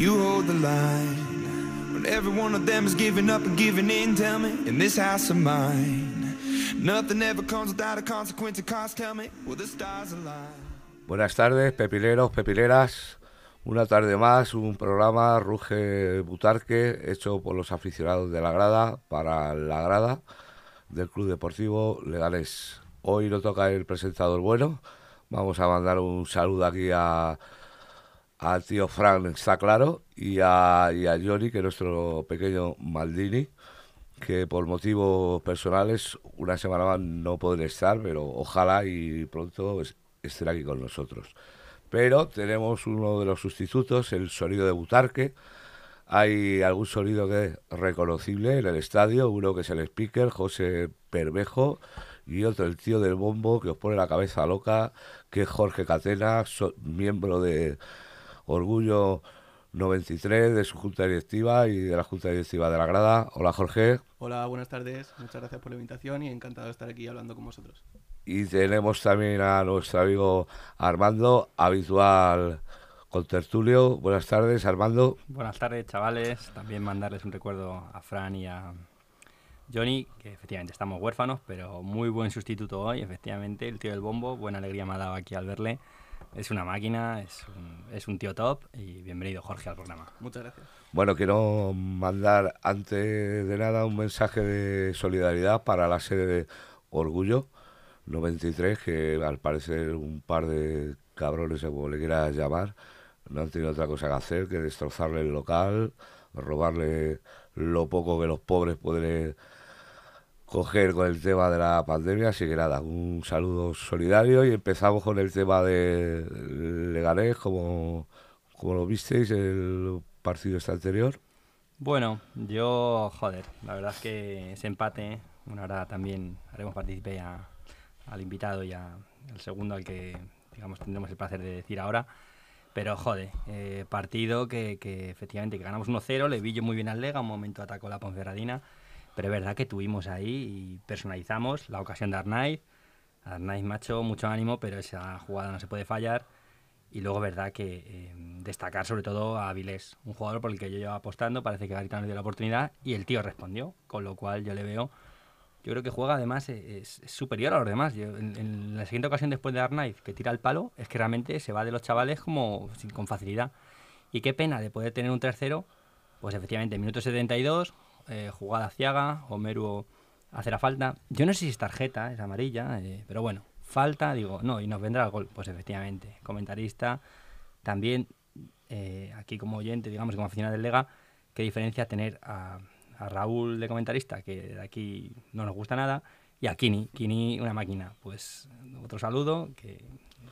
you hold the line. When every one of them is giving up and giving in, tell me, in this house of mine, nothing ever comes without a consequence of cost, tell me, will the stars align? Buenas tardes, pepileros, pepileras. Una tarde más, un programa Ruge Butarque hecho por los aficionados de la grada para la grada del Club Deportivo Legales. Hoy no toca el presentador bueno. Vamos a mandar un saludo aquí a al tío Frank, está claro, y a, y a Johnny, que es nuestro pequeño Maldini, que por motivos personales una semana más no pueden estar, pero ojalá y pronto estén aquí con nosotros. Pero tenemos uno de los sustitutos, el sonido de Butarque. Hay algún sonido que es reconocible en el estadio, uno que es el speaker, José Pervejo, y otro el tío del bombo que os pone la cabeza loca, que es Jorge Catena, miembro de Orgullo 93 de su junta directiva y de la junta directiva de la grada. Hola Jorge. Hola, buenas tardes. Muchas gracias por la invitación y encantado de estar aquí hablando con vosotros. Y tenemos también a nuestro amigo Armando, habitual con Tertulio. Buenas tardes, Armando. Buenas tardes, chavales. También mandarles un recuerdo a Fran y a Johnny, que efectivamente estamos huérfanos, pero muy buen sustituto hoy, efectivamente. El tío del bombo, buena alegría me ha dado aquí al verle es una máquina, es un, es un tío top y bienvenido Jorge al programa. Muchas gracias. Bueno, quiero mandar antes de nada un mensaje de solidaridad para la sede de Orgullo 93, que al parecer un par de cabrones, como le quieras llamar, no han tenido otra cosa que hacer que destrozarle el local, robarle lo poco que los pobres pueden coger con el tema de la pandemia, así que nada, un saludo solidario y empezamos con el tema de Leganés, como, como lo visteis el partido este anterior. Bueno, yo, joder, la verdad es que ese empate, una hora también haremos participar al invitado y al segundo al que, digamos, tendremos el placer de decir ahora. Pero, joder, eh, partido que, que, efectivamente que ganamos 1-0, le vi yo muy bien al Lega, un momento atacó la Ponferradina pero es verdad que tuvimos ahí y personalizamos la ocasión de Arnaiz. Arnaiz, macho, mucho ánimo, pero esa jugada no se puede fallar. Y luego, es verdad que eh, destacar sobre todo a Avilés, un jugador por el que yo llevo apostando, parece que Garitano le dio la oportunidad y el tío respondió, con lo cual yo le veo, yo creo que juega además, eh, es, superior a los demás. en, la siguiente ocasión después de Arnaiz, que tira el palo, es que realmente se va de los chavales como con facilidad. Y qué pena de poder tener un tercero, pues efectivamente, minuto 72, eh, jugada ciaga, Omeru hace la falta. Yo no sé si es tarjeta, es amarilla, eh, pero bueno, falta, digo, no, y nos vendrá el gol. Pues efectivamente, comentarista, también eh, aquí como oyente, digamos, como aficionado del Lega, qué diferencia tener a, Raúl de comentarista, que de aquí no nos gusta nada, y a Kini, Kini una máquina. Pues otro saludo, que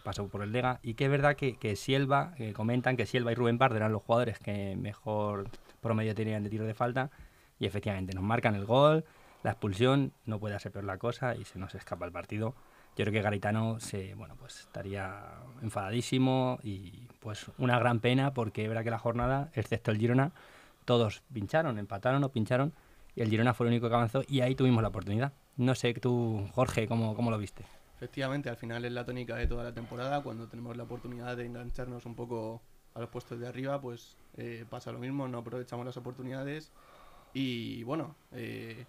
pasó por el Lega, y que es verdad que, que Sielva, que comentan que Sielva y Rubén Pardo eran los jugadores que mejor promedio tenían de tiro de falta, y efectivamente, nos marcan el gol, la expulsión, no puede ser peor la cosa y se nos escapa el partido. Yo creo que Garitano se, bueno, pues estaría enfadadísimo y pues una gran pena porque verdad que la jornada, excepto el Girona, todos pincharon, empataron o pincharon y el Girona fue el único que avanzó y ahí tuvimos la oportunidad. No sé tú, Jorge, ¿cómo, cómo lo viste? Efectivamente, al final es la tónica de toda la temporada, cuando tenemos la oportunidad de engancharnos un poco a los puestos de arriba, pues eh, pasa lo mismo, no aprovechamos las oportunidades y bueno, eh,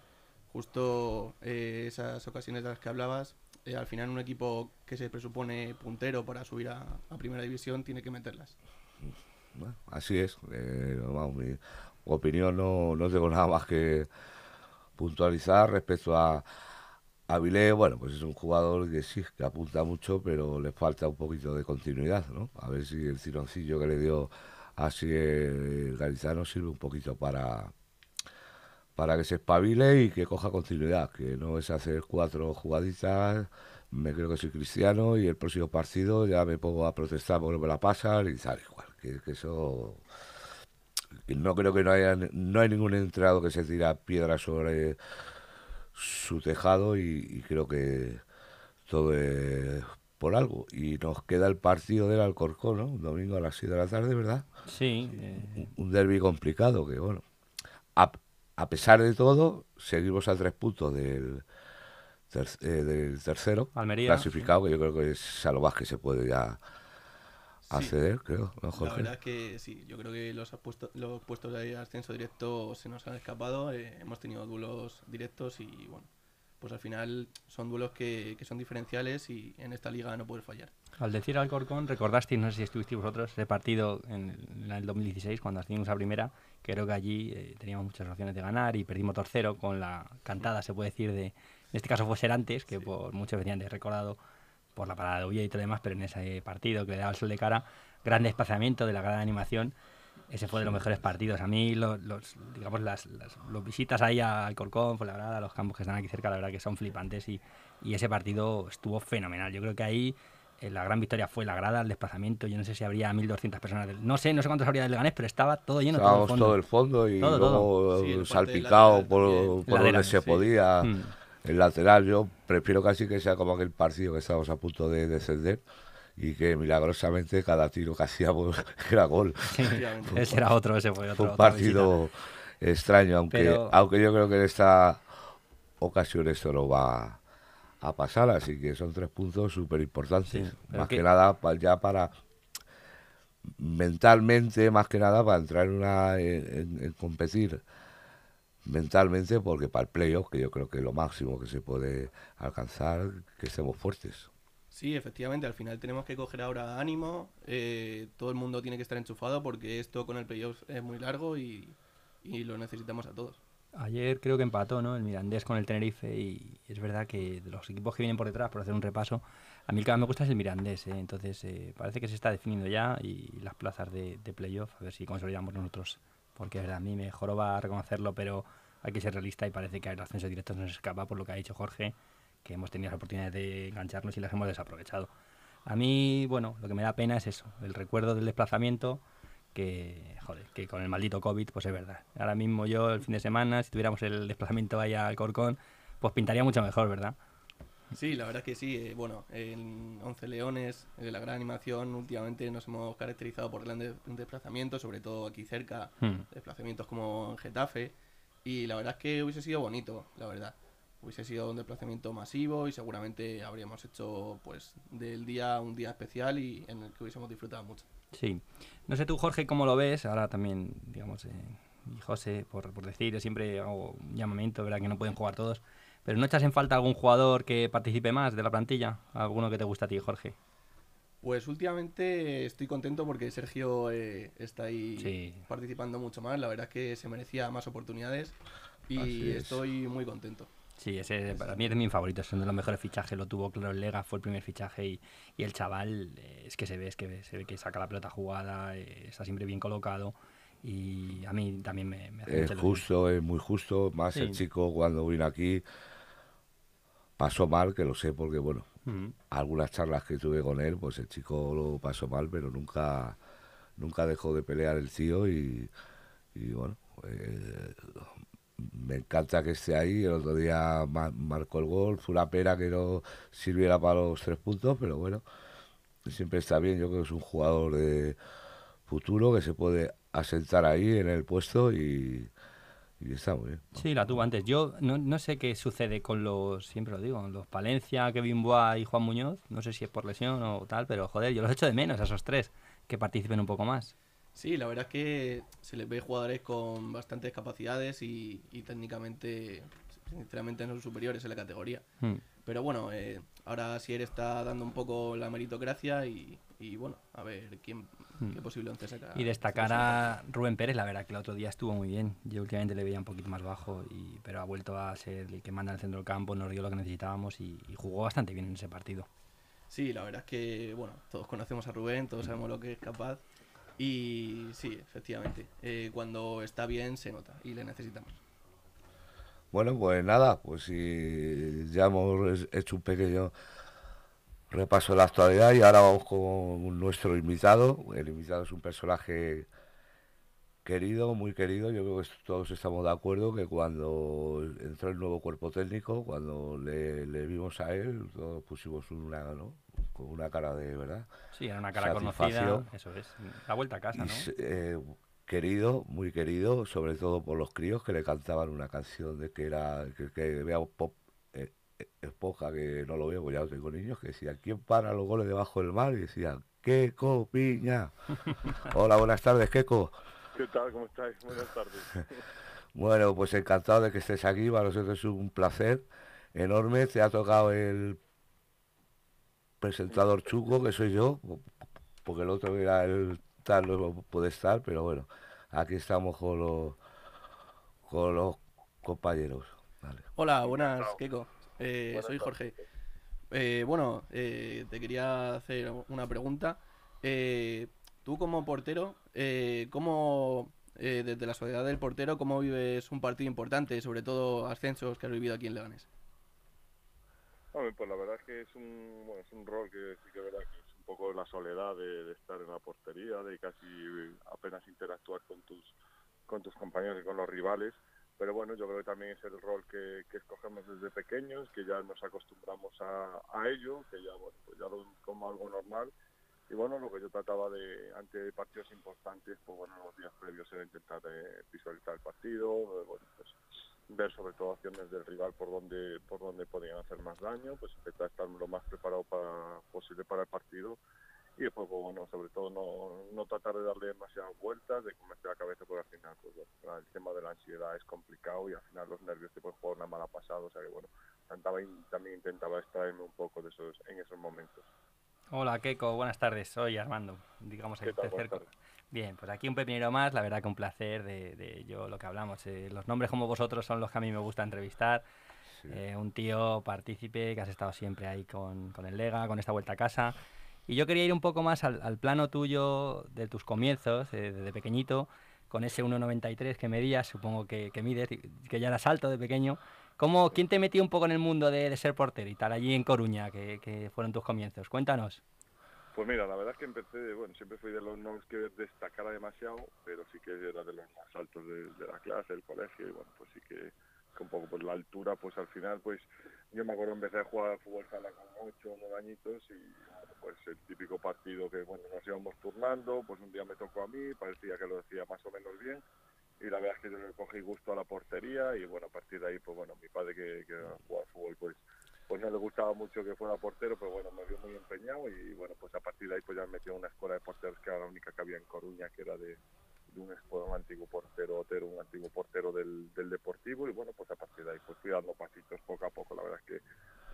justo eh, esas ocasiones de las que hablabas, eh, al final un equipo que se presupone puntero para subir a, primera división tiene que meterlas. así es. mi opinión no, no tengo nada más que puntualizar respecto a, Avilés, bueno, pues es un jugador que sí, que apunta mucho, pero le falta un poquito de continuidad, ¿no? A ver si el tironcillo que le dio así el Garizano sirve un poquito para, para que se espabile y que coja continuidad, que no es hacer cuatro jugaditas, me creo que soy cristiano y el próximo partido ya me pongo a protestar porque me la pasan y sale igual, que, eso no creo que no haya no hay ningún entrenador que se tira piedra sobre su tejado y, creo que todo es por algo. Y nos queda el partido del Alcorcón, ¿no? Un domingo a las 7 de la tarde, ¿verdad? Sí. Un, un derby complicado que, bueno, a pesar de todo, seguimos a tres puntos del, eh, del tercero Almería, clasificado, que yo creo que es a lo más que se puede ya acceder, creo, ¿no, La Jorge? verdad es que sí, yo creo que los, puestos los puestos de ascenso directo se nos han escapado. eh, hemos tenido duelos directos y bueno, pues al final son duelos que, que son diferenciales y en esta liga no puedes fallar. Al decir Alcorcón, recordasteis, no sé si estuvisteis vosotros, ese partido en el, en el 2016, cuando ascendimos a primera, creo que allí eh, teníamos muchas opciones de ganar y perdimos tercero con la cantada, se puede decir, de, en este caso fue Serantes, que por muchos decían de recordado por la parada de Ulla y todo demás, pero en ese partido que le daba el sol de cara, gran desplazamiento de la gran animación, ese fue de los mejores partidos. A mí, los, los- digamos, las, las los visitas ahí a Alcorcón, por la verdad, a los campos que están aquí cerca, la verdad que son flipantes y, y ese partido estuvo fenomenal. Yo creo que ahí la gran victoria fue la grada, el desplazamiento. Yo no sé si habría 1.200 personas. del- no sé, no sé cuántos habría del Leganés, pero estaba todo lleno. todo el Estábamos fondo. todo el fondo y Todo, luego todo. Sí, el parte salpicado lateral por, donde se sí. podía. Mm. El lateral, yo prefiero casi que sea como aquel partido que estábamos a punto de descender y que milagrosamente cada tiro que hacíamos era gol. Ese era otro, ese fue otro. Un partido extraño, aunque, Pero- aunque yo creo que en esta ocasión esto no va a pasar, así que son tres puntos súper importantes. Sí, más que- que nada pa- ya para mentalmente, más que nada para entrar en, una, en, en- en competir mentalmente, porque para el playoff, que yo creo que es lo máximo que se puede alcanzar, que estemos fuertes. Sí, efectivamente, al final tenemos que coger ahora ánimo, eh, todo el mundo tiene que estar enchufado porque esto con el playoff es muy largo y, y lo necesitamos a todos. Ayer creo que empató, ¿no? El Mirandés con el Tenerife y es verdad que de los equipos que vienen por detrás, por hacer un repaso, a mí el que más me gusta es el Mirandés, ¿eh? Entonces eh, parece que se está definiendo ya y las plazas de, de playoff, a ver si consolidamos nosotros. Porque a mí me joroba reconocerlo, pero hay que ser realista y parece que el ascenso directo no se escapa por lo que ha dicho Jorge, que hemos tenido la oportunidad de engancharnos y las hemos desaprovechado. A mí, bueno, lo que me da pena es eso, el recuerdo del desplazamiento, que, joder, que con el maldito COVID, pues es verdad. Ahora mismo yo, el fin de semana, si tuviéramos el desplazamiento ahí al Corcón, pues pintaría mucho mejor, ¿verdad? Sí, la verdad es que sí. eh, bueno, en 11 Leones, en la gran animación, últimamente nos hemos caracterizado por grandes desplazamientos, sobre todo aquí cerca, Hmm. desplazamientos como en Getafe. Y la verdad es que hubiese sido bonito, la verdad. Hubiese sido un desplazamiento masivo y seguramente habríamos hecho pues del día un día especial y en el que hubiésemos disfrutado mucho. Sí. No sé tú, Jorge, cómo lo ves. Ahora también, digamos, eh, y José, por, por decir, yo siempre hago un llamamiento, ¿verdad? Que no pueden jugar todos. Pero ¿no echas en falta algún jugador que participe más de la plantilla? ¿Alguno que te gusta a ti, Jorge? Pues últimamente estoy contento porque Sergio eh, está ahí Sí. participando mucho más. La verdad es que se merecía más oportunidades Así y es. estoy muy contento. Sí, ese para mí es de mis favoritos, es uno de los mejores fichajes, lo tuvo claro el Lega, fue el primer fichaje y, y el chaval eh, es que se ve, es que se ve que saca la pelota jugada, eh, está siempre bien colocado y a mí también me, me hace Es justo, es muy justo. Más el chico cuando vino aquí pasó mal, que lo sé porque, bueno, Ujú. algunas charlas que tuve con él, pues el chico lo pasó mal, pero nunca, nunca dejó de pelear el tío y, y bueno, eh, me encanta que esté ahí. El otro día ma- marcó el gol, fue una pena que no sirviera para los tres puntos, pero bueno, siempre está bien. Yo creo que es un jugador de futuro que se puede asentar ahí en el puesto y, está muy bien. Sí, la tuvo antes. Yo no, no sé qué sucede con los, siempre lo digo, los Palencia, Kevin Boa y Juan Muñoz. No sé si es por lesión o tal, pero joder, yo los echo de menos esos tres, que participen un poco más. Sí, la verdad es que se les ve jugadores con bastantes capacidades y, y técnicamente, sinceramente, no son superiores en la categoría. Mm. Pero bueno, eh, ahora Sier está dando un poco la meritocracia y, y bueno, a ver quién, qué posible once saca. Y destacar a Rubén Pérez, la verdad que el otro día estuvo muy bien. Yo últimamente le veía un poquito más bajo, y, pero ha vuelto a ser el que manda en el centro del campo, nos dio lo que necesitábamos y, y jugó bastante bien en ese partido. Sí, la verdad es que, bueno, todos conocemos a Rubén, todos sabemos lo que es capaz. Y sí, efectivamente, eh, cuando está bien se nota y le necesitamos. Bueno, pues nada, pues si ya hemos hecho un pequeño repaso de la actualidad y ahora vamos con nuestro invitado. El invitado es un personaje querido, muy querido. Yo creo que todos estamos de acuerdo que cuando entró el nuevo cuerpo técnico, cuando le, vimos a él, todos pusimos una, ¿no? Con una cara de verdad. Sí, era una cara conocida, eso es. La vuelta a casa, Y ¿no? eh, querido, muy querido, sobre todo por los críos que le cantaban una canción de que era que, que vea pop eh, eh, esponja que no lo veo, porque ya tengo niños, que decían ¿quién para los goles debajo del mar? y decían Keco Piña. Hola, buenas tardes, Keco. ¿Qué tal? ¿Cómo estáis? Buenas tardes. Bueno, pues encantado de que estés aquí, para nosotros es un placer enorme. Te ha tocado el presentador Chuco, que soy yo, porque el otro era el tal, no puede estar, pero bueno, aquí estamos con los, con los compañeros. Hola, buenas. Keiko. Eh, soy. Jorge. Eh, bueno, eh, te quería hacer una pregunta. Tú como portero, ¿cómo, desde la soledad del portero, cómo vives un partido importante, sobre todo ascensos que has vivido aquí en Leganés? Hombre, pues la verdad es que es un, bueno, es un rol que sí que verdad que es un poco la soledad de, estar en la portería, de casi apenas interactuar con tus con tus compañeros y con los rivales. Pero bueno, yo creo que también es el rol que, que escogemos desde pequeños, que ya nos acostumbramos a, ello, que ya, bueno, pues ya lo como algo normal. Y bueno, lo que yo trataba de, ante partidos importantes, pues bueno, los días previos era intentar eh, visualizar el partido, eh, bueno, pues ver sobre todo acciones del rival por donde por donde podían hacer más daño, pues intentar estar lo más preparado para, posible para el partido y después, pues, bueno, sobre todo no, no tratar de darle demasiadas vueltas, de comerse la cabeza, porque al final, pues bueno, el tema de la ansiedad es complicado y al final los nervios te pueden jugar una mala pasada, o sea que bueno, trataba in- también intentaba extraerme un poco de esos en esos momentos. Hola, Keiko, buenas tardes. Soy Armando, digamos el tercer. Bien, pues aquí un pepinero más, la verdad que un placer de, de yo lo que hablamos. eh, los nombres como vosotros son los que a mí me gusta entrevistar. Sí. Eh, un tío partícipe que has estado siempre ahí con, con el Lega, con esta vuelta a casa. Y yo quería ir un poco más al, al plano tuyo de tus comienzos, eh, desde pequeñito, con ese 1,93 que medías, supongo que, que mides, que ya eras alto de pequeño. ¿Cómo, ¿Quién te metió un poco en el mundo de, de ser portero y tal, allí en Coruña, que, que fueron tus comienzos? Cuéntanos. Pues mira, la verdad es que empecé, bueno, siempre fui de los no que destacara demasiado, pero sí que era de los más altos de, de la clase, del colegio, y bueno, pues sí que, un poco por la altura, pues al final, pues yo me acuerdo empecé a jugar fútbol sala con 8 o 9 añitos y pues el típico partido que, bueno, nos íbamos turnando, pues un día me tocó a mí, parecía que lo decía más o menos bien, y la verdad es que yo le cogí gusto a la portería y bueno, a partir de ahí, pues bueno, mi padre que, que jugaba fútbol, pues pues no le gustaba mucho que fuera portero, pero bueno, me vio muy empeñado y bueno, pues a partir de ahí pues ya me metió en una escuela de porteros que era la única que había en Coruña, que era de, de un, un antiguo portero, Otero, un antiguo portero del, del Deportivo y bueno, pues a partir de ahí pues fui dando pasitos poco a poco, la verdad es que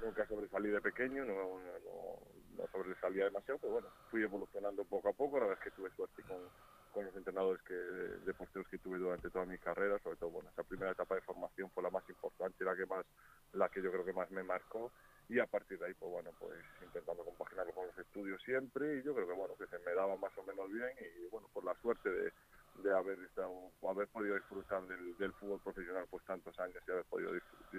nunca sobresalí de pequeño, no, no, no sobresalía demasiado, pero bueno, fui evolucionando poco a poco, la verdad es que tuve suerte con, con los entrenadores que, de porteros que tuve durante toda mi carrera, sobre todo, bueno, esa primera etapa de formación fue la más importante, la que más, la que yo creo que más me marcó, y a partir de ahí, pues bueno, pues intentando compaginarlo con los estudios siempre, y yo creo que bueno, que se me daba más o menos bien, y bueno, por la suerte de, de haber estado, haber podido disfrutar del, fútbol profesional pues tantos años y haber podido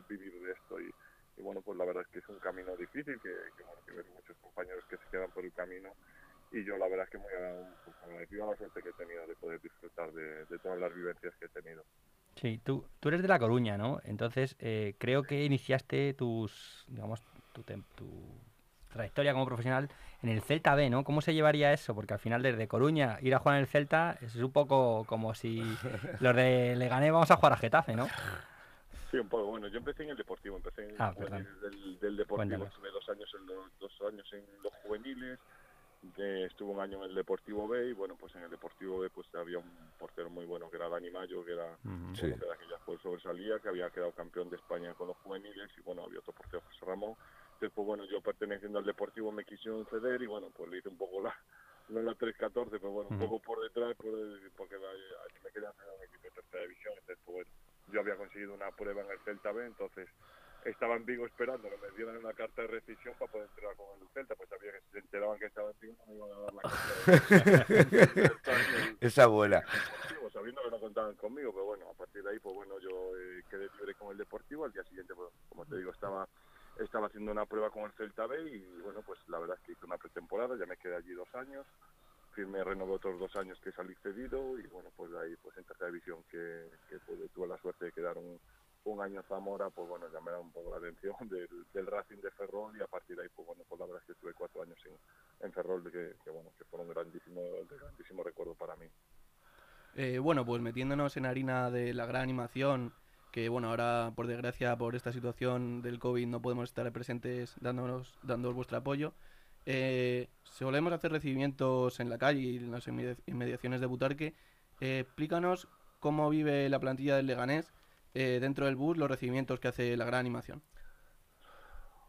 vivir de esto, y, bueno, pues la verdad es que es un camino difícil, que, bueno, que muchos compañeros que se quedan por el camino, y yo la verdad es que muy agra- agradecido a la suerte que he tenido de poder disfrutar de, de todas las vivencias que he tenido. Sí, tú, tú eres de La Coruña, ¿no? Entonces, eh, creo que iniciaste tus, digamos, tu, tu trayectoria como profesional en el Celta B, ¿no? ¿Cómo se llevaría eso? Porque al final desde Coruña ir a jugar en el Celta es un poco como si los de Leganés vamos a jugar a Getafe, ¿no? Sí, un poco. Bueno, yo empecé en el Deportivo, empecé en Ah, juveniles del, del Deportivo, Cuéntanos. estuve dos años en los dos años en los juveniles, que estuve un año en el Deportivo B y bueno, pues en el Deportivo B pues había un portero muy bueno que era Dani Mayo, que era. Sí. que era que ya fue sobresalía, que había quedado campeón de España con los juveniles y bueno, había otro portero José Ramón. Entonces, pues bueno, yo perteneciendo al Deportivo me quisieron ceder y bueno, pues le hice un poco la, no la 3-14, pero bueno, un poco por detrás, por, porque la- me querían hacer un equipo de tercera división, entonces pues bueno, yo había conseguido una prueba en el Celta B, entonces estaba en Vigo esperando que me dieran una carta de rescisión para poder entrar con el Celta, pues sabía que si se enteraban que estaba en Vigo no me iban a dar la carta de. Esa. Deportivo, sabiendo que no contaban conmigo, pero bueno, a partir de ahí, pues bueno, yo eh, quedé libre con el Deportivo, al día siguiente, pues, como te digo, estaba estaba haciendo una prueba con el Celta B y bueno, pues la verdad es que hice una pretemporada, ya me quedé allí dos años, firmé, renové otros dos años que salí cedido y bueno, pues de ahí, pues en tercera división que, que pude- tuve la suerte de quedar un, un año Zamora, pues bueno, ya me da un poco la atención del, Racing de Ferrol y a partir de ahí, pues bueno, pues la verdad es que estuve cuatro años en, en Ferrol, que, bueno, que fueron grandísimo, de grandísimo recuerdo para mí. Eh, bueno, pues metiéndonos en harina de la gran animación, que bueno, ahora por desgracia por esta situación del COVID no podemos estar presentes dándonos, dándoos vuestro apoyo. Eh, solemos hacer recibimientos en la calle y en las inmediaciones de Butarque. Eh, explícanos cómo vive la plantilla del Leganés eh, dentro del bus, los recibimientos que hace la gran animación.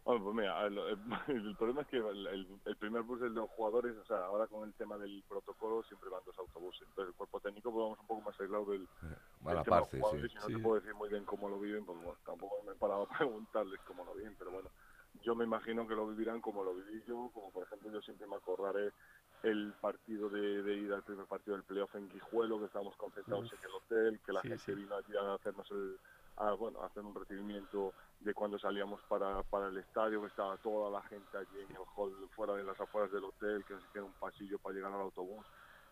Bueno, pues mira, el, problema es que el, primer bus es de los jugadores, o sea, ahora con el tema del protocolo siempre van dos autobuses. Entonces el cuerpo técnico pues vamos un poco más aislado del, del tema parte, de los sí. no te puedo decir muy bien cómo lo viven, pues bueno, tampoco me he parado a preguntarles cómo lo viven, pero bueno, yo me imagino que lo vivirán como lo viví yo, como por ejemplo yo siempre me acordaré el partido de, de ida al primer partido del playoff en Guijuelo, que estábamos concentrados en el hotel, que la gente vino allí a hacernos el, a, bueno, a hacer un recibimiento de cuando salíamos para, para el estadio, que estaba toda la gente allí en el hall, fuera de las afueras del hotel, que queda un pasillo para llegar al autobús.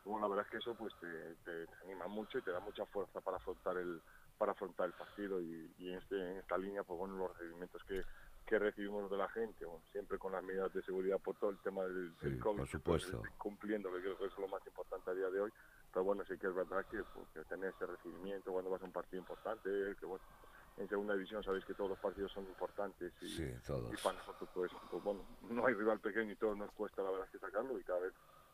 Bueno, la verdad es que eso pues te, te, anima mucho y te da mucha fuerza para afrontar el para afrontar el partido y, y en, este, en esta línea pues bueno los recibimientos que, que recibimos de la gente, siempre con las medidas de seguridad por todo el tema del, COVID, por supuesto. cumpliendo, que creo que es lo más importante a día de hoy. Pero bueno, sí que es verdad que, pues, tener ese recibimiento cuando vas a un partido importante, que bueno, en segunda división sabéis que todos los partidos son importantes y, y para nosotros pues, pues, bueno, no hay rival pequeño y todo nos cuesta la verdad que sacarlo y cada vez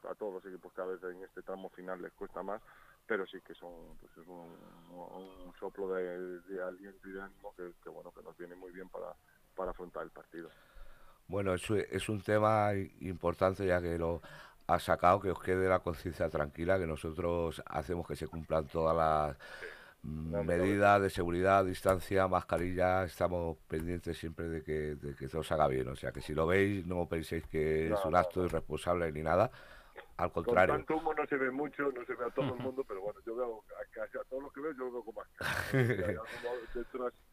a todos los equipos cada vez en este tramo final les cuesta más, pero sí que son pues es un, soplo de, aliento y de ánimo que, que bueno que nos viene muy bien para para afrontar el partido. Bueno, eso es un tema importante ya que lo ha sacado, que os quede la conciencia tranquila, que nosotros hacemos que se cumplan todas las medidas de seguridad, distancia, mascarilla, estamos pendientes siempre de que, de que todo se haga bien. O sea, que si lo veis, no penséis que es un acto irresponsable ni nada. Al contrario. Con tanto humo no se ve mucho, no se ve a todo el mundo, pero bueno, yo veo a casi a todos los que veo, yo lo veo con mascarilla.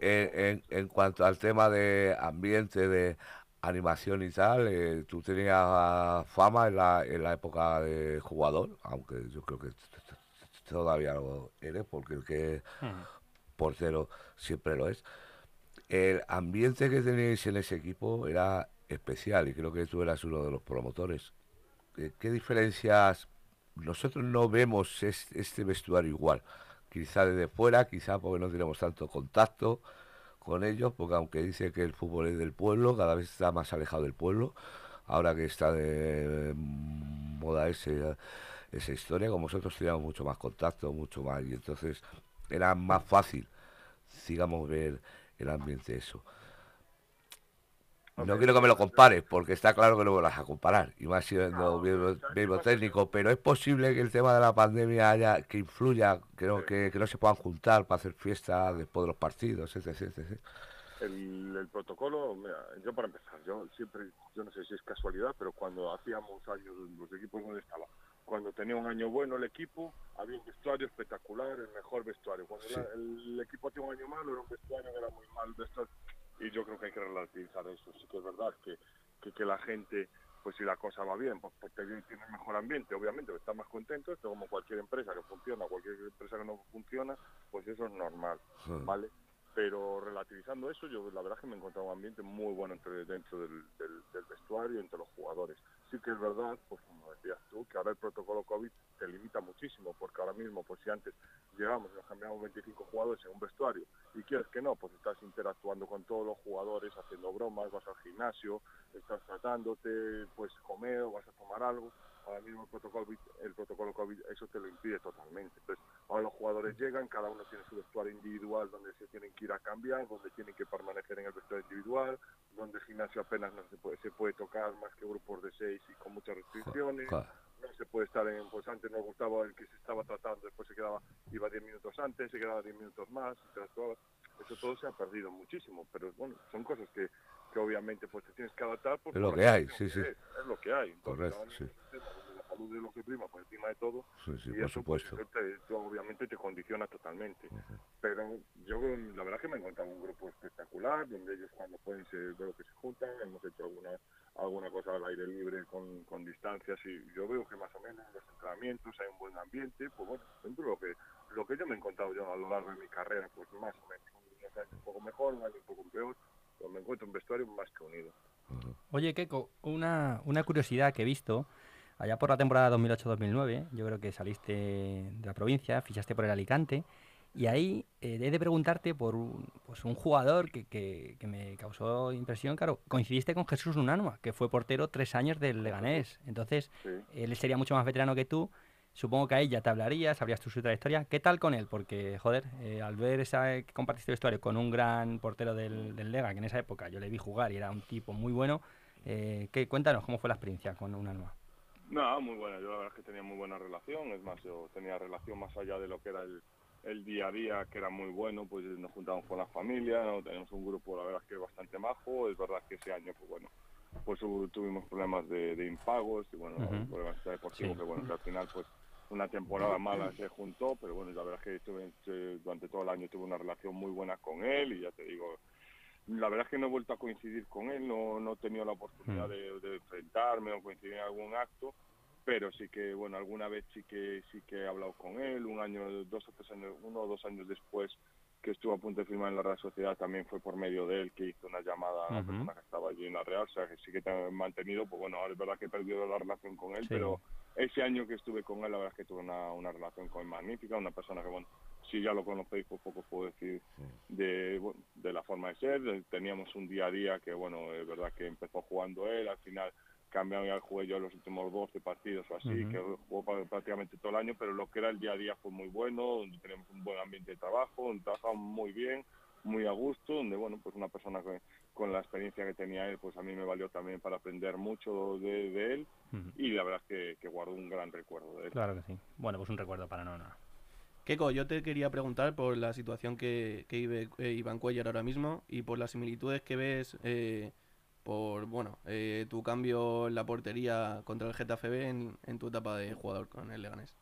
En, cuanto al tema de ambiente, de animación y tal, eh, tú tenías fama en la, en la época de jugador, aunque yo creo que todavía lo eres, porque el que portero siempre lo es. El ambiente que tenéis en ese equipo era especial y creo que tú eras uno de los promotores. ¿Qué, diferencias? Nosotros no vemos este vestuario igual quizá desde fuera, quizá porque no tenemos tanto contacto con ellos, porque aunque dice que el fútbol es del pueblo, cada vez está más alejado del pueblo, ahora que está de moda ese, esa historia, con vosotros teníamos mucho más contacto, mucho más, y entonces era más fácil, digamos, ver el ambiente eso. No quiero que me lo compares, porque está claro que no me lo vas a comparar, y más siendo mismo, técnico, pero es posible que el tema de la pandemia haya que influya, que no, que, no se puedan juntar para hacer fiesta después de los partidos, etc. El, el, protocolo, mira, yo para empezar, yo siempre, yo no sé si es casualidad, pero cuando hacíamos años, los equipos donde estaba, cuando tenía un año bueno el equipo, había un vestuario espectacular, el mejor vestuario. Cuando el, equipo tenía un año malo, era un vestuario que era muy mal vestuario y yo creo que hay que relativizar eso. Sí que es verdad que, que, la gente, pues si la cosa va bien, pues porque tiene mejor ambiente, obviamente, está más contento, esto como cualquier empresa que funciona, cualquier empresa que no funciona, pues eso es normal, ¿vale? Pero relativizando eso, yo la verdad es que me he encontrado un ambiente muy bueno entre, dentro del, del, del vestuario entre los jugadores. Sí que es verdad, pues como decías tú, que ahora el protocolo COVID te limita muchísimo, porque ahora mismo, pues si antes llegamos y nos cambiamos 25 jugadores en un vestuario y quieres que no, pues estás interactuando con todos los jugadores, haciendo bromas, vas al gimnasio, estás tratándote, pues comer o vas a tomar algo. Ahora mismo el protocolo, el protocolo COVID eso te lo impide totalmente. Entonces, ahora los jugadores llegan, cada uno tiene su vestuario individual donde se tienen que ir a cambiar, donde tienen que permanecer en el vestuario individual, donde el gimnasio apenas no se puede, se puede tocar más que grupos de seis y con muchas restricciones no se puede estar en, pues antes nos gustaba el que se estaba tratando, después se quedaba, iba 10 minutos antes, se quedaba 10 minutos más, eso todo se ha perdido muchísimo, pero bueno, son cosas que, que obviamente pues te tienes que adaptar. es lo que hay, sí, sí. Es, lo que hay. Correcto, sí. La salud es lo que prima por encima de todo. Sí, sí, y por eso, pues, supuesto. te, obviamente te condiciona totalmente. Pero yo la verdad que me he encontrado un grupo espectacular, donde ellos cuando pueden ser, veo que se juntan, hemos hecho alguna alguna cosa al aire libre con, con distancias y yo veo que más o menos en los entrenamientos hay un buen ambiente, pues bueno, dentro de lo que, lo que yo me he encontrado yo a lo largo de mi carrera, pues más o menos, un año un poco mejor, un año un poco peor, pero me encuentro un vestuario más que unido. Oye, Keiko, una, una curiosidad que he visto, allá por la temporada 2008-2009, yo creo que saliste de la provincia, fichaste por el Alicante, Y ahí eh, he de preguntarte por un, pues un jugador que, que, que, me causó impresión. Claro, coincidiste con Jesús Unanua, que fue portero tres años del Leganés. Entonces, Sí. él sería mucho más veterano que tú. Supongo que ahí ya te hablarías, sabrías tu su trayectoria. ¿Qué tal con él? Porque, joder, eh, al ver esa, que compartiste vestuario con un gran portero del, del Lega, que en esa época yo le vi jugar y era un tipo muy bueno, eh, ¿qué, cuéntanos cómo fue la experiencia con Unanua. No, muy buena. Yo la verdad es que tenía muy buena relación. Es más, yo tenía relación más allá de lo que era el, el día a día, que era muy bueno. Pues nos juntamos con la familia, ¿no? tenemos un grupo, la verdad es que bastante majo. Es verdad que ese año, pues bueno, pues tuvimos problemas de, de impagos y bueno, problemas deportivos Sí. que bueno, que al final pues una temporada mala se juntó, pero bueno, la verdad es que estuve, durante todo el año tuve una relación muy buena con él y ya te digo, la verdad es que no he vuelto a coincidir con él, no, no he tenido la oportunidad Mm. de, de enfrentarme o coincidir en algún acto, pero sí que, bueno, alguna vez sí que sí que he hablado con él, un año, dos o tres años, uno o dos años después que estuvo a punto de firmar en la Real Sociedad, también fue por medio de él que hizo una llamada a Ujú. persona que estaba allí en la Real, o sea que sí que te he mantenido, pues bueno, ahora es verdad que he perdido la relación con él, Sí. pero ese año que estuve con él, la verdad es que tuve una, una relación con él magnífica, una persona que, bueno, si ya lo conocéis, pues poco puedo decir de, bueno, de la forma de ser. Teníamos un día a día que, bueno, es verdad que empezó jugando él, al final cambiaron al jugué yo los últimos 12 partidos o así, que jugó prácticamente todo el año, pero lo que era el día a día fue muy bueno, donde teníamos un buen ambiente de trabajo, donde trabajamos muy bien, muy a gusto, donde, bueno, pues una persona que, con la experiencia que tenía él, pues a mí me valió también para aprender mucho de, de él y la verdad es que, que guardo un gran recuerdo de él. Claro que sí. Bueno, pues un recuerdo para no, no. Keiko, yo te quería preguntar por la situación que, que vive eh, Iván Cuellar ahora mismo y por las similitudes que ves eh, por bueno eh, tu cambio en la portería contra el Getafe B en, en tu etapa de jugador con el Leganés.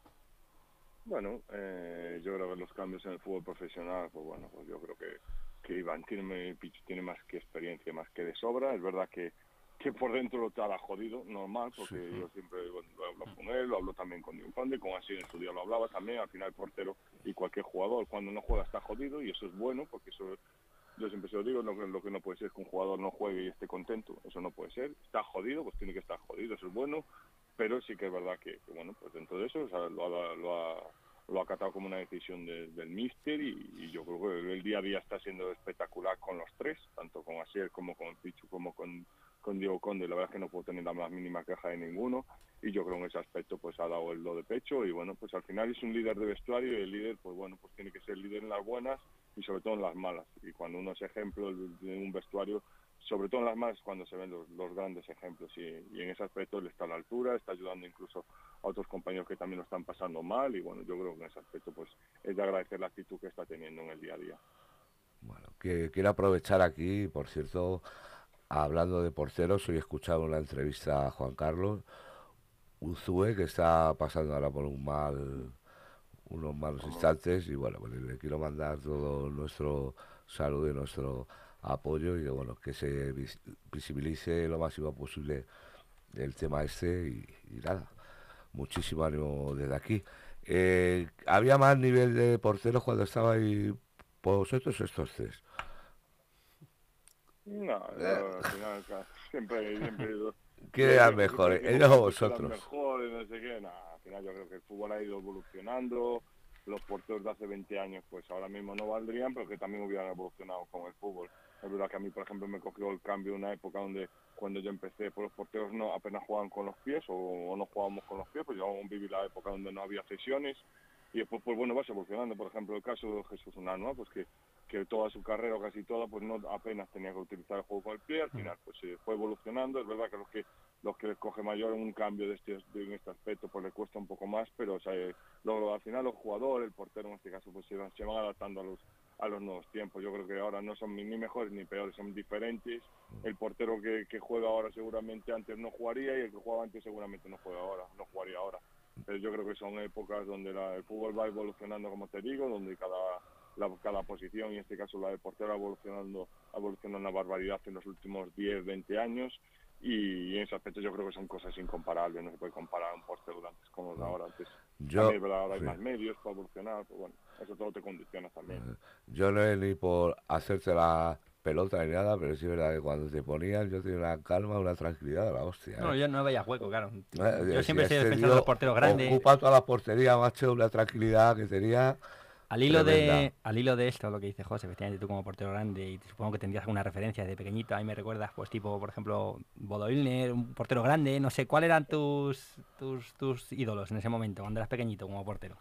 Bueno, eh, yo creo que los cambios en el fútbol profesional, pues bueno, pues yo creo que, que Iván tiene, tiene más que experiencia, más que de sobra. Es verdad que, que por dentro lo estaba jodido, normal, porque yo siempre lo hablo con él, lo hablo también con Dion Conde, con así en su día lo hablaba también. Al final, el portero y cualquier jugador, cuando no juega, está jodido y eso es bueno, porque eso yo siempre se lo digo, lo que, lo que no puede ser es que un jugador no juegue y esté contento, eso no puede ser. Está jodido, pues tiene que estar jodido, eso es bueno, pero sí que es verdad que, que, bueno, pues dentro de eso o sea, lo, ha, lo, ha, lo ha acatado como una decisión de- del míster y, y yo creo que el día a día está siendo espectacular con los tres, tanto con Asier como con Pichu como con, con Diego Conde, la verdad es que no puedo tener la más mínima queja de ninguno y yo creo que en ese aspecto pues ha dado el lo de pecho y bueno, pues al final es un líder de vestuario y el líder pues bueno, pues tiene que ser líder en las buenas y sobre todo en las malas. Y cuando uno es ejemplo de un vestuario sobre todo en las es cuando se ven los, los grandes ejemplos y, y en ese aspecto él está a la altura, está ayudando incluso a otros compañeros que también lo están pasando mal y bueno, yo creo que en ese aspecto pues es de agradecer la actitud que está teniendo en el día a día. Bueno, que quiero aprovechar aquí, por cierto, hablando de porteros, hoy he escuchado una entrevista a Juan Carlos Uzue, que está pasando ahora por un mal, unos malos instantes, y bueno, pues le quiero mandar todo nuestro saludo y nuestro apoyo, y que, bueno, que se vis- visibilice lo máximo posible el tema este, y, y nada, muchísimo ánimo desde aquí. Eh, ¿Había más nivel de porteros cuando estaba ahí vosotros estos tres? No, yo, al final siempre, siempre ¿Quién yo era creo que mejor, siempre ellos o vosotros? mejores, no sé qué, nada, al final yo creo que el fútbol ha ido evolucionando, los porteros de hace 20 años pues ahora mismo no valdrían, pero que también hubieran evolucionado con el fútbol. Es verdad que a mí, por ejemplo, me cogió el cambio una época donde cuando yo empecé, pues los porteros no apenas jugaban con los pies o, no jugábamos con los pies, pues yo viví la época donde no había sesiones y después, pues bueno, vas evolucionando. Por ejemplo, el caso de Jesús Unanua, pues que, que toda su carrera, casi toda, pues no apenas tenía que utilizar el juego con el pie, al final pues eh, fue evolucionando. Es verdad que los que los que les coge mayor un cambio de este, de, en este aspecto, pues le cuesta un poco más, pero o sea, eh, lo- al final los jugadores, el portero en este caso, pues se van adaptando a los a los nuevos tiempos. Yo creo que ahora no son ni mejores ni peores, son diferentes. El portero que, que juega ahora seguramente antes no jugaría y el que jugaba antes seguramente no juega ahora, no jugaría ahora. Pero yo creo que son épocas donde la- el fútbol va evolucionando, como te digo, donde cada la- cada posición, y en este caso la de portero, ha evolucionando, ha evolucionado una barbaridad en los últimos 10, 20 años. Y en ese aspecto yo creo que son cosas incomparables, no se puede comparar un portero de antes con los de ahora. Antes, Yo, también ahora hay sí. más medios para evolucionar, pues bueno, eso todo te condiciona también. yo no es ni por hacerte la pelota ni nada, pero sí es verdad que cuando te ponían yo tenía una calma, una tranquilidad de la hostia. No, ¿eh? yo no veía hueco, claro. Eh, Yo si siempre he sido este defensor de los porteros grandes. Ocupa toda la portería, macho, una tranquilidad que tenía. Al hilo, de, al hilo de esto, lo que dice José, efectivamente tú como portero grande, y supongo que tendrías alguna referencia de pequeñito, ahí me recuerdas, pues tipo, por ejemplo, Bodo Ilner, un portero grande, no sé, ¿cuáles eran tus, tus, tus ídolos en ese momento, cuando eras pequeñito como portero?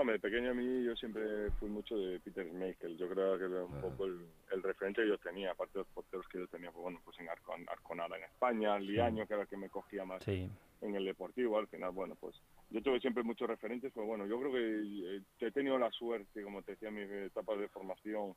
Hombre, pequeño a mí yo siempre fui mucho de Peter Schmeichel. Yo creo que era un Ah. poco el, el referente que yo tenía, aparte de los porteros que yo tenía, pues bueno, pues en Arcon, Arconada en España, Liaño, que era el que me cogía más Sí, en el deportivo. Al final, bueno, pues yo tuve siempre muchos referentes, pues bueno, yo creo que eh, he tenido la suerte, como te decía, en mis etapas de formación,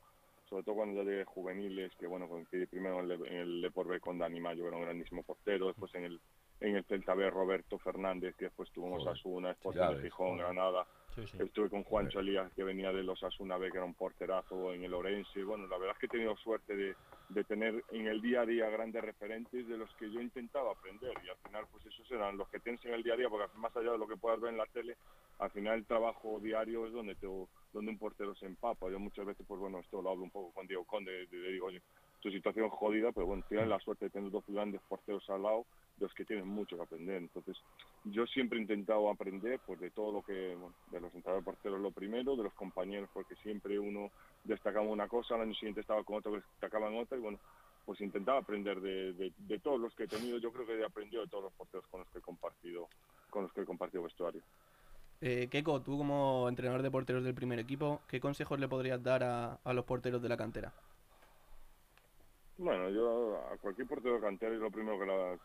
sobre todo cuando ya llegué juveniles, que bueno, coincidí primero en el, en el Depor B con Dani Mayo, que era un grandísimo portero, después en el en el Celta B Roberto Fernández, que después tuvimos Asuna, Sporting ya de ves, Gijón. Granada. Sí, sí. Estuve con Juancho Elías, que venía de los Asuna B, que era un porterazo en el Orense. Bueno, la verdad es que he tenido suerte de, de tener en el día a día grandes referentes de los que yo intentaba aprender. Y al final, pues esos eran los que tienes en el día a día, porque más allá de lo que puedas ver en la tele, al final el trabajo diario es donde te, donde un portero se empapa. Yo muchas veces, pues bueno, esto lo hablo un poco con Diego Conde, le digo, oye, tu situación es jodida, pero bueno, tienes la suerte de tener dos grandes porteros al lado los que tienen mucho que aprender. Entonces, yo siempre he intentado aprender pues de todo lo que, bueno, de los entrenadores porteros lo primero, de los compañeros, porque siempre uno destacaba una cosa, al año siguiente estaba con otro que destacaban otra, y bueno, pues intentaba aprender de, de, de todos los que he tenido. Yo creo que he aprendido de todos los porteros con los que he compartido, con los que he compartido vestuario. Eh, Keiko, tú como entrenador de porteros del primer equipo, ¿qué consejos le podrías dar a, a los porteros de la cantera? Bueno, yo a cualquier portero de cantera, lo primero que la,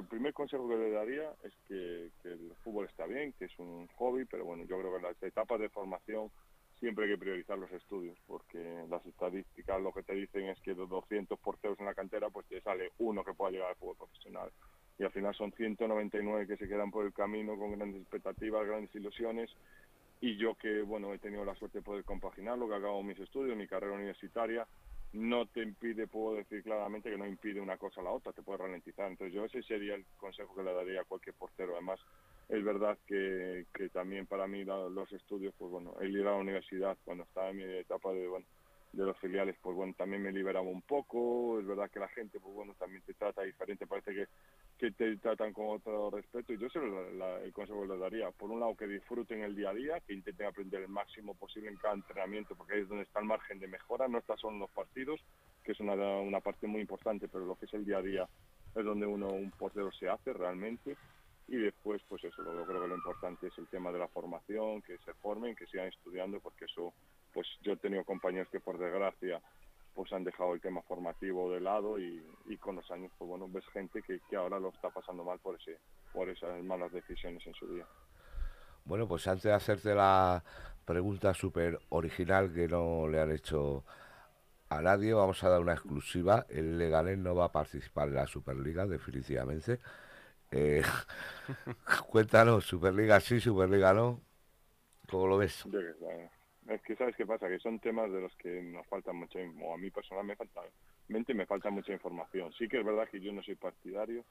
el primer consejo que le daría es que, el fútbol está bien, que es un hobby, pero bueno, yo creo que en las etapas de formación siempre hay que priorizar los estudios, porque las estadísticas lo que te dicen es que de 200 porteros en la cantera, pues te sale uno que pueda llegar al fútbol profesional. Y al final son 199 que se quedan por el camino con grandes expectativas, grandes ilusiones. Y yo que, bueno, he tenido la suerte de poder compaginarlo, que acabo mis estudios, mi carrera universitaria, no te impide, puedo decir claramente que no impide una cosa a la otra, te puede ralentizar. Entonces yo ese sería el consejo que le daría a cualquier portero. Además, es verdad que, que también para mí los estudios, pues bueno, el ir a la universidad cuando estaba en mi etapa de, de los filiales, pues bueno, también me liberaba un poco. Es verdad que la gente, pues bueno, también te trata diferente, parece que, que te tratan con otro respeto. Y yo la- la- el consejo les daría. Por un lado, que disfruten el día a día, que intenten aprender el máximo posible en cada entrenamiento, porque ahí es donde está el margen de mejora. No está solo en los partidos, que es una, una parte muy importante, pero lo que es el día a día es donde uno, un portero se hace realmente. Y después, pues eso, lo yo creo que lo importante es el tema de la formación, que se formen, que sigan estudiando, porque eso, pues yo he tenido compañeros que por desgracia pues han dejado el tema formativo de lado y, y con los años, pues bueno, ves gente que, que ahora lo está pasando mal por ese por esas malas decisiones en su día. Bueno, pues antes de hacerte la pregunta súper original que no le han hecho a nadie, vamos a dar una exclusiva. El Leganés no va a participar en la Superliga, definitivamente. Eh, cuéntanos, Superliga sí, Superliga no. ¿Cómo lo ves? Es que sabes qué pasa, que son temas de los que nos falta mucha, o a mí personalmente me falta, mente me falta mucha información. Sí que es verdad que yo no soy partidario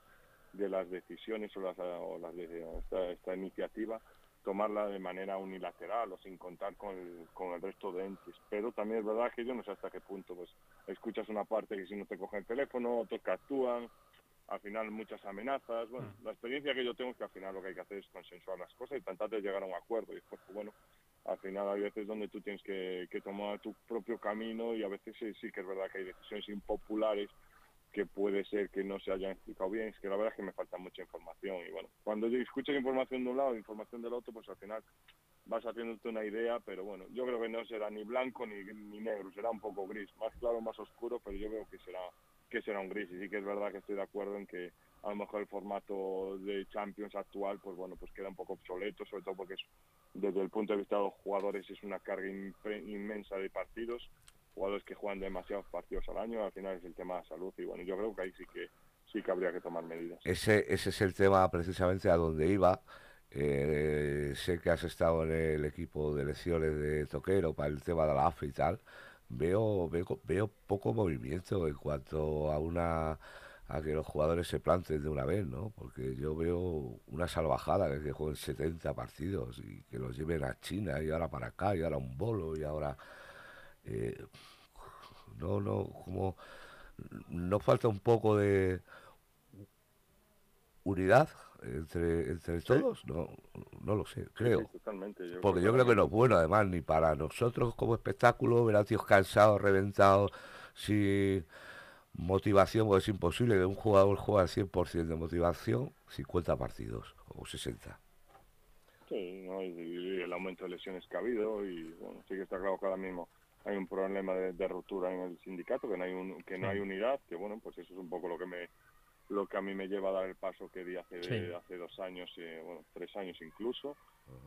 de las decisiones o las, o las de esta, esta iniciativa tomarla de manera unilateral o sin contar con el, con el resto de entes. Pero también es verdad que yo no sé hasta qué punto pues escuchas una parte que si no te cogen el teléfono, otros que actúan, al final muchas amenazas. Bueno, la experiencia que yo tengo es que al final lo que hay que hacer es consensuar las cosas y tratar de llegar a un acuerdo. Y después, pues, bueno, al final hay veces donde tú tienes que, que tomar tu propio camino y a veces sí, sí que es verdad que hay decisiones impopulares que puede ser que no se hayan explicado bien, es que la verdad es que me falta mucha información y bueno, cuando escuchas información de un lado, información del otro, pues al final vas haciéndote una idea, pero bueno, yo creo que no será ni blanco ni, ni negro, será un poco gris, más claro, más oscuro, pero yo veo que será que será un gris y sí que es verdad que estoy de acuerdo en que a lo mejor el formato de Champions actual, pues bueno, pues queda un poco obsoleto, sobre todo porque es, desde el punto de vista de los jugadores es una carga inmensa de partidos, jugadores que juegan demasiados partidos al año, al final es el tema de salud y bueno, yo creo que ahí sí que sí que habría que tomar medidas. Ese, ese es el tema precisamente a donde iba. Eh, sé que has estado en el equipo de elecciones de Toquero para el tema de la AFE y tal. Veo, veo, veo poco movimiento en cuanto a una a que los jugadores se planten de una vez, ¿no? Porque yo veo una salvajada que, jueguen 70 partidos y que los lleven a China y ahora para acá y ahora un bolo y ahora eh, no, no, como no falta un poco de unidad entre, entre todos, no, no lo sé, creo. Sí, totalmente. Yo Porque creo yo creo que no es bueno, además, ni para nosotros como espectáculo, ver a tíos cansados, reventados, sin motivación, pues es imposible que un jugador juegue al 100% de motivación 50 partidos o 60. Sí, ¿no? y, y el aumento de lesiones que ha habido y bueno, sí que está claro que ahora mismo hay un problema de, de ruptura en el sindicato, que no hay un, que no hay unidad, que bueno, pues eso es un poco lo que me lo que a mí me lleva a dar el paso que di hace, Sí. hace dos años, eh, bueno, tres años incluso,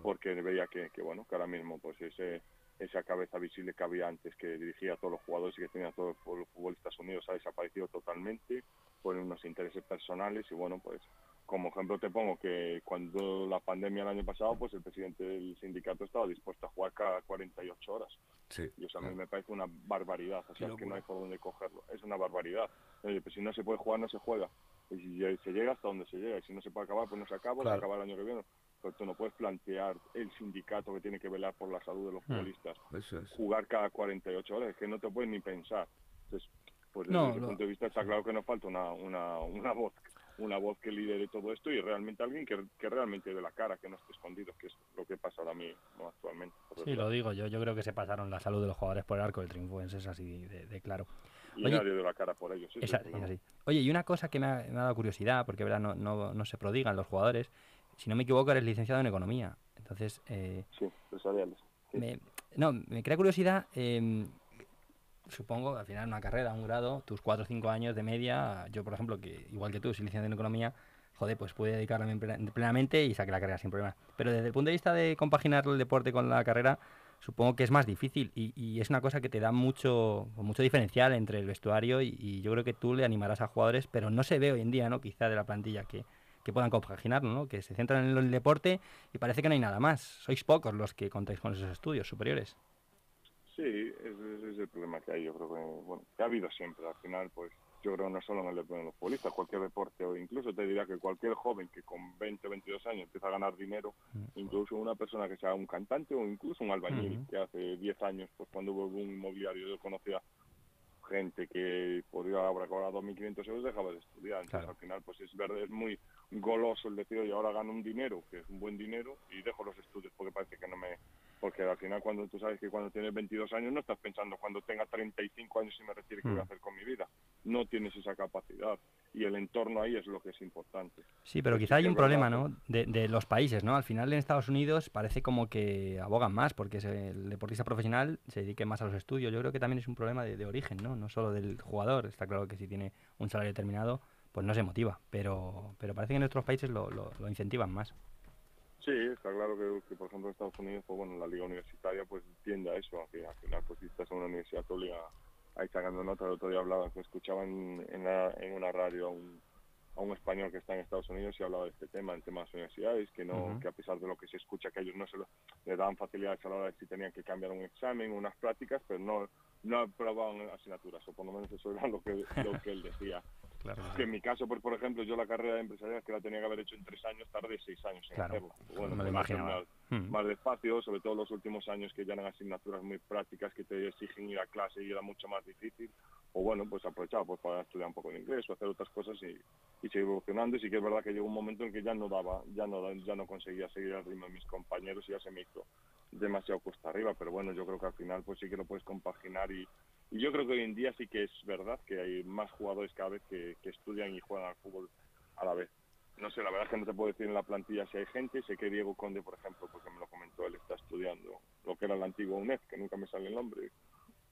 porque veía que, que bueno, que ahora mismo pues ese esa cabeza visible que había antes que dirigía a todos los jugadores y que tenía a todos los futbolistas unidos ha desaparecido totalmente por unos intereses personales y bueno pues como ejemplo te pongo que cuando la pandemia el año pasado pues el presidente del sindicato estaba dispuesto a jugar cada 48 horas Sí. y eso a mí me parece una barbaridad, o sea, es que no hay por dónde cogerlo, es una barbaridad. Oye, pues si no se puede jugar, no se juega. Y si se llega hasta donde se llega, y si no se puede acabar, pues no se acaba, Claro. se acaba el año que viene. Pero tú no puedes plantear el sindicato que tiene que velar por la salud de los futbolistas, Eso es. jugar cada 48 horas, es que no te puedes ni pensar. Entonces, pues desde No, ese no. punto de vista está claro que nos falta una, una, una voz una voz que lidere todo esto y realmente alguien que, que realmente dé la cara, que no esté escondido, que es lo que pasa ahora mismo actualmente. Sí, lo digo yo. Yo creo que se pasaron la salud de los jugadores por el arco del triunfo. Eso es así de, de claro. Y Oye, nadie dio la cara por ellos. es Esa- el es así. Oye, y una cosa que me ha, me ha dado curiosidad, porque ¿verdad? No, no, no se prodigan los jugadores. Si no me equivoco, eres licenciado en economía. Entonces, eh, Sí, empresariales. Sí. me, no, me crea curiosidad. em, supongo, al final, una carrera, un grado, tus 4 o 5 años de media. Yo, por ejemplo, que igual que tú, soy licenciado en economía, joder, pues pude dedicarme en plena- plenamente y saqué la carrera sin problema. Pero desde el punto de vista de compaginar el deporte con la carrera, supongo que es más difícil y, y es una cosa que te da mucho, mucho diferencial entre el vestuario y, y yo creo que tú le animarás a jugadores, pero no se ve hoy en día, ¿no? Quizá de la plantilla que, que puedan compaginarlo, ¿no? Que se centran en el deporte y parece que no hay nada más. Sois pocos los que contáis con esos estudios superiores. Sí, ese, es el problema que hay. Yo creo que, bueno, que ha habido siempre. Al final, pues, yo creo no solo en el deporte de los futbolistas, cualquier deporte, o incluso te diría que cualquier joven que con 20 o 22 años empieza a ganar dinero, incluso una persona que sea un cantante o incluso un albañil, que hace 10 años, pues cuando hubo un inmobiliario, yo conocía gente que podría haber cobrado 2.500 euros dejaba de estudiar. Entonces, Claro. al final, pues es verdad, es muy goloso el decir, oye, ahora gano un dinero, que es un buen dinero, y dejo los estudios porque parece que no me... Porque al final, cuando tú sabes que cuando tienes 22 años, no estás pensando cuando tenga 35 años y me retire, ¿qué voy a Mm. hacer con mi vida? No tienes esa capacidad. Y el entorno ahí es lo que es importante. Sí, pero quizá hay un problema, ¿no? De, de los países, ¿no? Al final en Estados Unidos parece como que abogan más porque se- el deportista profesional se dedique más a los estudios. Yo creo que también es un problema de, de origen, ¿no? No solo del jugador. Está claro que si tiene un salario determinado, pues no se motiva. Pero, pero parece que en otros países lo, lo- lo incentivan más. Sí, está claro que, que, por ejemplo en Estados Unidos, pues bueno, la liga universitaria pues tiende a eso, a que al final pues si estás en una universidad te obliga a ir sacando notas. El otro día hablaba, que escuchaba en, en, la- en una radio a un, a un español que está en Estados Unidos y hablaba de este tema, el tema de las universidades, que no, que a pesar de lo que se escucha que ellos no se lo- le daban facilidades a la hora de si tenían que cambiar un examen, unas prácticas, pero no no aprobaban asignaturas, o por lo menos eso era lo que, lo que él decía. Claro. Que en mi caso, pues por ejemplo, yo la carrera de empresarial que la tenía que haber hecho en tres años, tardé seis años en Claro. hacerla. Me lo pues, imaginaba. más- Mm. Más despacio, sobre todo los últimos años que ya eran asignaturas muy prácticas que te exigen ir a clase y era mucho más difícil. O bueno, pues aprovechaba pues, para estudiar un poco de inglés o hacer otras cosas y, y seguir evolucionando. Y sí que es verdad que llegó un momento en que ya no daba, ya no, ya no conseguía seguir al ritmo de mis compañeros y ya se me hizo demasiado cuesta arriba. Pero bueno, yo creo que al final pues sí que lo puedes compaginar y, y yo creo que hoy en día sí que es verdad que hay más jugadores cada vez que, que estudian y juegan al fútbol a la vez. No sé, la verdad es que no te puedo decir en la plantilla si hay gente. Sé que Diego Conde, por ejemplo, porque me lo comentó, él está estudiando lo que era el antiguo UNED, que nunca me sale el nombre.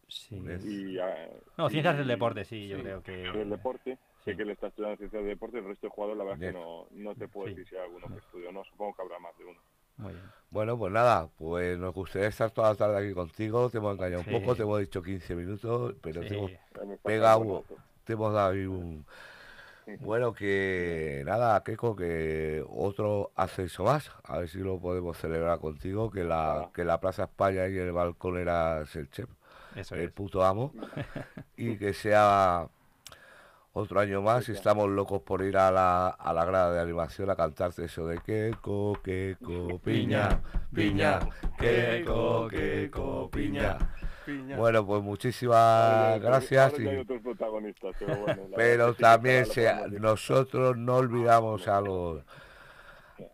Sí. Hombre. Y, ah, No, ciencias y- del deporte, sí, yo creo que... el deporte, Sí. sé que él está estudiando ciencias del deporte, el resto de jugadores, la verdad es que no, no te puedo Sí. decir si hay alguno que estudia o no. Supongo que habrá más de uno. Muy bien. Bueno, pues nada, pues nos gustaría estar toda la tarde aquí contigo. Te hemos engañado Sí. un poco, te hemos dicho 15 minutos, pero Sí. te, hemos, Ya me falta Pega algo, hubo. ¿no? te hemos dado ahí un... Bueno, que nada, Keiko, que otro ascenso más. A ver si lo podemos celebrar contigo, que la, que la Plaza España y el balcón eras el chef, Eso el es. puto amo. y que sea otro año más. Estamos locos por ir a la, a la grada de animación a cantarte eso de Keiko, Keiko, piña, piña, Keiko, Keiko, piña. Bueno, pues muchísimas gracias. y- otros protagonistas, pero bueno. pero también nosotros no olvidamos a los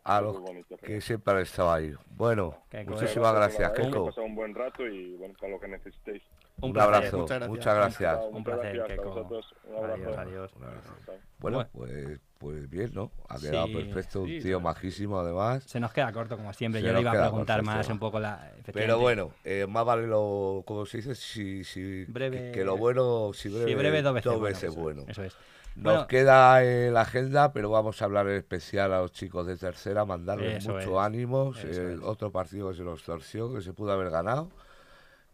a los que siempre han estado ahí. Bueno, muchísimas gracias, Keiko. un buen rato y bueno, para lo que necesitéis. Un, placer. abrazo, Muchas gracias. muchas gracias. Un muchas placer, gracias Keiko. vosotros. Un abrazo. Adiós, adiós. Un abrazo. Bueno, Bueno. pues, pues bien, ¿no? Ha quedado Sí, perfecto, un sí, tío sí. majísimo además. Se nos queda corto, como siempre. Se Yo le iba a preguntar corto, más un poco la. Pero bueno, eh, más vale lo, como se dice, si, si, Breve- que, que lo bueno, si breve, Sí, breve dos veces. bueno, veces eso- bueno. Eso es. Nos Bueno, queda eh, la agenda, pero vamos a hablar en especial a los chicos de tercera, mandarles mucho es, ánimo. eso eh. Otro partido que se nos torció, que se pudo haber ganado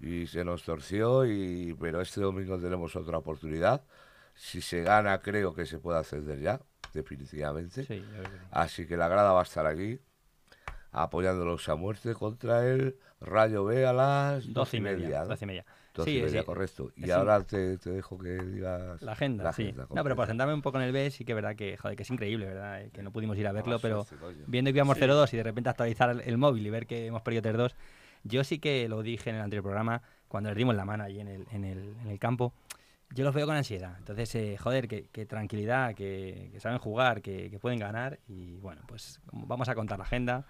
y se nos torció, y pero este domingo tenemos otra oportunidad. Si se gana, creo que se puede ascender ya, definitivamente. sí. Así que la grada va a estar aquí, apoyándolos a muerte contra el Rayo B a las Doce y media. ¿no? Doce y media. Doce Sí, y media, sí. correcto. Y Es ahora te, te dejo que digas La agenda, no, pero por sentarme un poco en el B, sí que es verdad que, joder, que es increíble, ¿verdad? Eh, Que no pudimos ir a verlo, Mala pero suerte, viendo que íbamos 0-2 y de repente actualizar el, el móvil y ver que hemos perdido 3-2, yo sí que lo dije en el anterior programa, cuando les dimos la mano allí en el, en el, en el campo, yo los veo con ansiedad. Entonces, eh, joder, que, que tranquilidad, que, que saben jugar, que, que pueden ganar y bueno, pues vamos a contar la agenda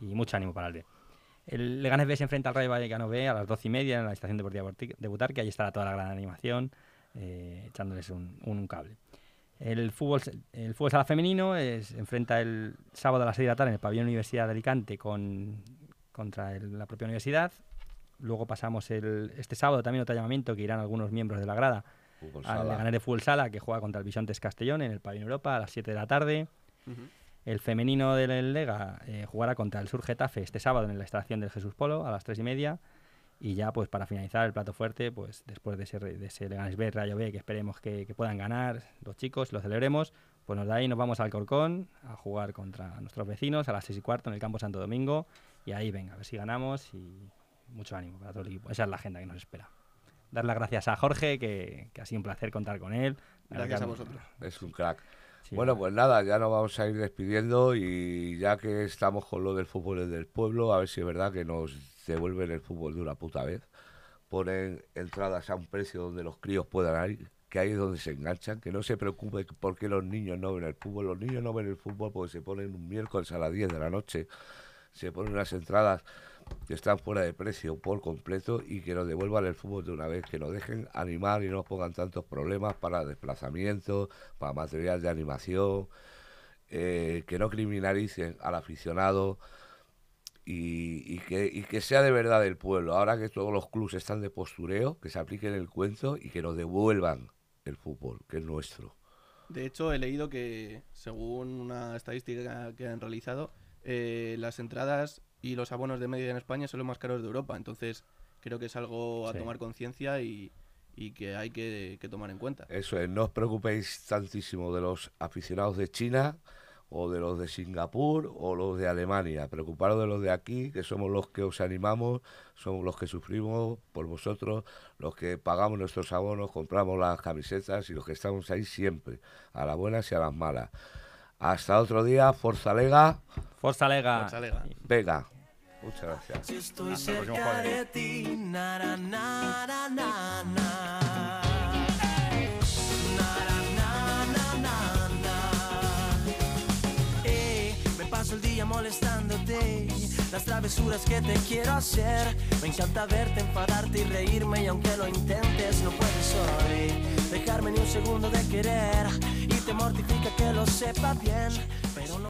y mucho ánimo para el B. El Leganés B se enfrenta al Rayo Vallecano B a las 12 y media en la estación deportiva Borti- de Butarque. Ahí estará toda la gran animación, eh, echándoles un, cable. El fútbol, el fútbol sala femenino es, enfrenta el sábado a las 6 de la tarde en el pabellón Universidad de Alicante con, contra el- la propia universidad. Luego pasamos el, este sábado también otro llamamiento que irán algunos miembros de la grada al. Leganés de Fútbol Sala que juega contra el Bisontes Castellón en el pabellón Europa a las 7 de la tarde. El femenino del Lega eh, jugará contra el Sur Getafe este sábado en la instalación del Jesús Polo a las 3 y media. Y ya, pues para finalizar el plato fuerte, pues después de ese, de ese Leganés B, Rayo B, que esperemos que, que puedan ganar los chicos, lo celebremos, pues nos da ahí, nos vamos al Corcón a jugar contra nuestros vecinos a las 6 y cuarto en el campo Santo Domingo. Y ahí, venga, a ver si ganamos y mucho ánimo para todo el equipo. Esa es la agenda que nos espera. Dar las gracias a Jorge, que, que ha sido un placer contar con él. Gracias a vosotros. Es un crack. sí, bueno, pues nada, ya nos vamos a ir despidiendo y ya que estamos con lo del fútbol del pueblo, a ver si es verdad que nos devuelven el fútbol de una puta vez. Ponen entradas a un precio donde los críos puedan ir, que ahí es donde se enganchan, que no se preocupe por qué los niños no ven el fútbol. Los niños no ven el fútbol porque se ponen un miércoles a las 10 de la noche, se ponen unas entradas que están fuera de precio por completo y que nos devuelvan el fútbol de una vez, que nos dejen animar y no nos pongan tantos problemas para desplazamientos, para material de animación, eh, que no criminalicen al aficionado y, que, sea de verdad del pueblo. Ahora que todos los clubes están de postureo, que se apliquen el cuento y que nos devuelvan el fútbol, que es nuestro. De hecho, he leído que, según una estadística que han realizado, eh, las entradas y los abonos de media en España son los más caros de Europa. Entonces, creo que es algo a Sí. tomar conciencia y, y que hay que, que tomar en cuenta. Eso es, no os preocupéis tantísimo de los aficionados de China o de los de Singapur o los de Alemania. Preocuparos de los de aquí, que somos los que os animamos, somos los que sufrimos por vosotros, los que pagamos nuestros abonos, compramos las camisetas y los que estamos ahí siempre, a las buenas y a las malas. Hasta otro día, Forza Lega, Forza Lega. Forza Lega. venga. Muchas gracias. Si estoy cerca jueves. de ti, na, na, na, na, na, na. Na, día molestándote. Las travesuras que te quiero hacer. Me encanta verte, enfadarte y reírme Y aunque lo intentes no puedes hoy Dejarme ni un segundo de querer. Y te mortifica que lo sepa bien